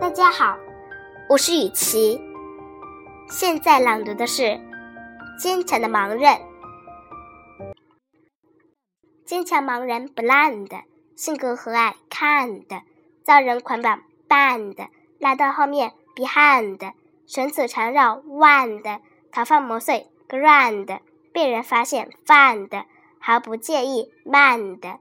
大家好，我是雨琪。现在朗读的是《坚强的盲人》。坚强盲人 blind，，性格和蔼 kind，，遭人捆绑 bind，，拉到后面 behind，绳子缠绕 wind，头发磨碎 grand，被人发现 find 毫不介意 mind